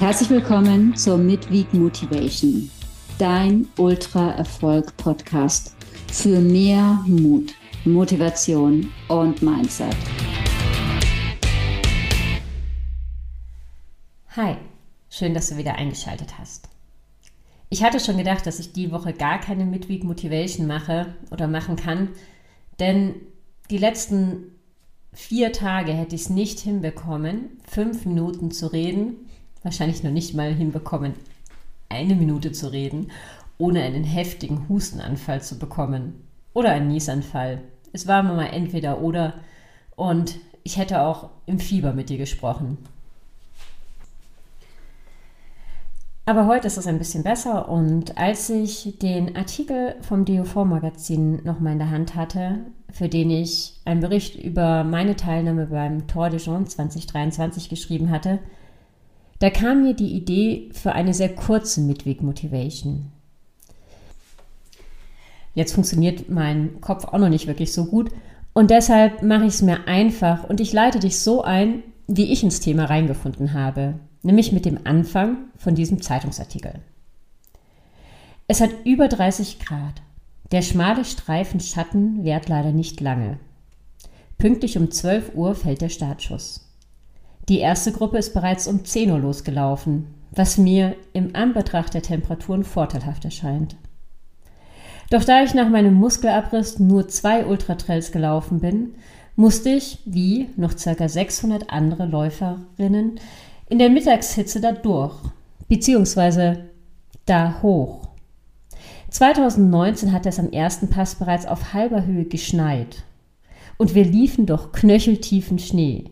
Herzlich willkommen zur Midweek Motivation, dein Ultra-Erfolg-Podcast für mehr Mut, Motivation und Mindset. Hi, schön, dass du wieder eingeschaltet hast. Ich hatte schon gedacht, dass ich die Woche gar keine Midweek Motivation mache oder machen kann, denn die letzten vier Tage hätte ich es nicht hinbekommen, fünf Minuten zu reden wahrscheinlich noch nicht mal hinbekommen, eine Minute zu reden, ohne einen heftigen Hustenanfall zu bekommen oder einen Niesanfall. Es war mal entweder oder und ich hätte auch im Fieber mit dir gesprochen. Aber heute ist es ein bisschen besser und als ich den Artikel vom DOV-Magazin nochmal in der Hand hatte, für den ich einen Bericht über meine Teilnahme beim Tour de Jean 2023 geschrieben hatte, da kam mir die Idee für eine sehr kurze Midweek Motivation. Jetzt funktioniert mein Kopf auch noch nicht wirklich so gut und deshalb mache ich es mir einfach und ich leite dich so ein, wie ich ins Thema reingefunden habe, nämlich mit dem Anfang von diesem Zeitungsartikel. Es hat über 30 Grad. Der schmale Streifen Schatten währt leider nicht lange. Pünktlich um 12 Uhr fällt der Startschuss. Die erste Gruppe ist bereits um 10 Uhr losgelaufen, was mir im Anbetracht der Temperaturen vorteilhaft erscheint. Doch da ich nach meinem Muskelabriss nur zwei Ultratrails gelaufen bin, musste ich, wie noch ca. 600 andere Läuferinnen, in der Mittagshitze da durch, beziehungsweise da hoch. 2019 hat es am ersten Pass bereits auf halber Höhe geschneit und wir liefen durch knöcheltiefen Schnee.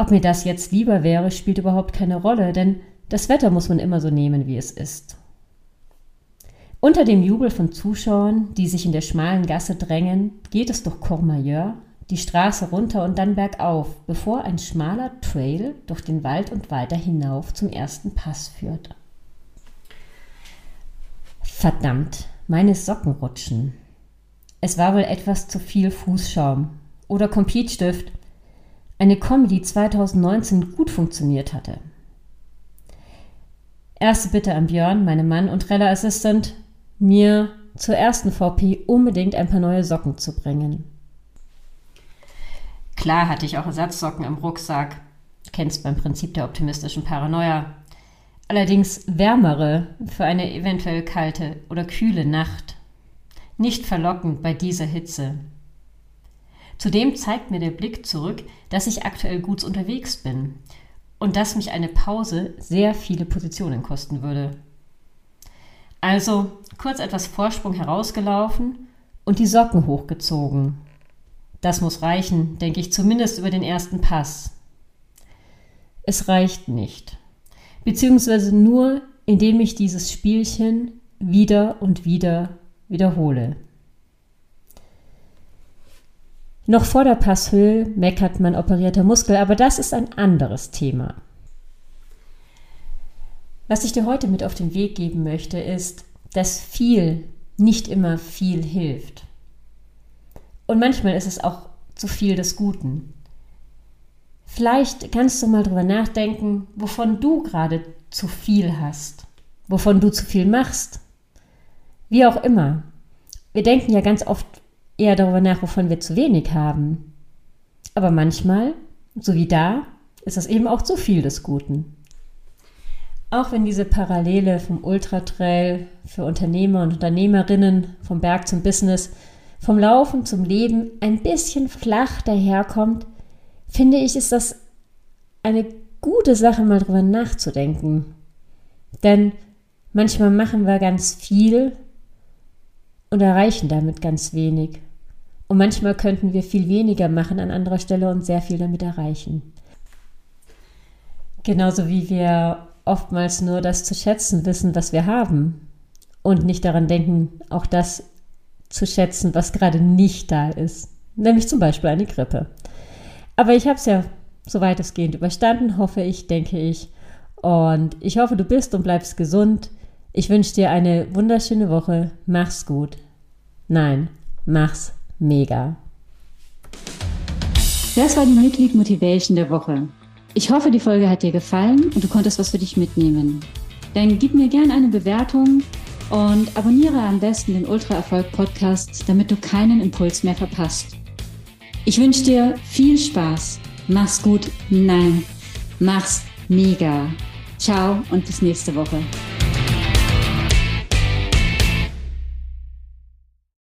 Ob mir das jetzt lieber wäre, spielt überhaupt keine Rolle, denn das Wetter muss man immer so nehmen, wie es ist. Unter dem Jubel von Zuschauern, die sich in der schmalen Gasse drängen, geht es durch Courmayeur, die Straße runter und dann bergauf, bevor ein schmaler Trail durch den Wald und weiter hinauf zum ersten Pass führt. Verdammt, meine Socken rutschen. Es war wohl etwas zu viel Fußschaum oder Compete-Stift eine Comedy 2019 gut funktioniert hatte. Erste Bitte an Björn, meinem Mann und Trella Assistant, mir zur ersten VP unbedingt ein paar neue Socken zu bringen. Klar hatte ich auch Ersatzsocken im Rucksack. Kennst beim Prinzip der optimistischen Paranoia. Allerdings wärmere für eine eventuell kalte oder kühle Nacht. Nicht verlockend bei dieser Hitze. Zudem zeigt mir der Blick zurück, dass ich aktuell gut unterwegs bin und dass mich eine Pause sehr viele Positionen kosten würde. Also kurz etwas Vorsprung herausgelaufen und die Socken hochgezogen. Das muss reichen, denke ich zumindest über den ersten Pass. Es reicht nicht. Beziehungsweise nur, indem ich dieses Spielchen wieder und wieder wiederhole. Noch vor der Passhöhe meckert man operierter Muskel, aber das ist ein anderes Thema. Was ich dir heute mit auf den Weg geben möchte, ist, dass viel nicht immer viel hilft. Und manchmal ist es auch zu viel des Guten. Vielleicht kannst du mal drüber nachdenken, wovon du gerade zu viel hast, wovon du zu viel machst. Wie auch immer. Wir denken ja ganz oft eher darüber nach, wovon wir zu wenig haben. Aber manchmal, so wie da, ist das eben auch zu viel des Guten. Auch wenn diese Parallele vom Ultratrail für Unternehmer und Unternehmerinnen, vom Berg zum Business, vom Laufen zum Leben ein bisschen flach daherkommt, finde ich, ist das eine gute Sache, mal drüber nachzudenken. Denn manchmal machen wir ganz viel und erreichen damit ganz wenig. Und manchmal könnten wir viel weniger machen an anderer Stelle und sehr viel damit erreichen. Genauso wie wir oftmals nur das zu schätzen wissen, was wir haben und nicht daran denken, auch das zu schätzen, was gerade nicht da ist. Nämlich zum Beispiel eine Grippe. Aber ich habe es ja so weitestgehend überstanden, hoffe ich, denke ich. Und ich hoffe, du bist und bleibst gesund. Ich wünsche dir eine wunderschöne Woche. Mach's gut. Nein, mach's mega. Das war die Midweek Motivation der Woche. Ich hoffe, die Folge hat dir gefallen und du konntest was für dich mitnehmen. Dann gib mir gerne eine Bewertung und abonniere am besten den Ultra Erfolg Podcast, damit du keinen Impuls mehr verpasst. Ich wünsche dir viel Spaß. Mach's gut. Nein, mach's mega. Ciao und bis nächste Woche.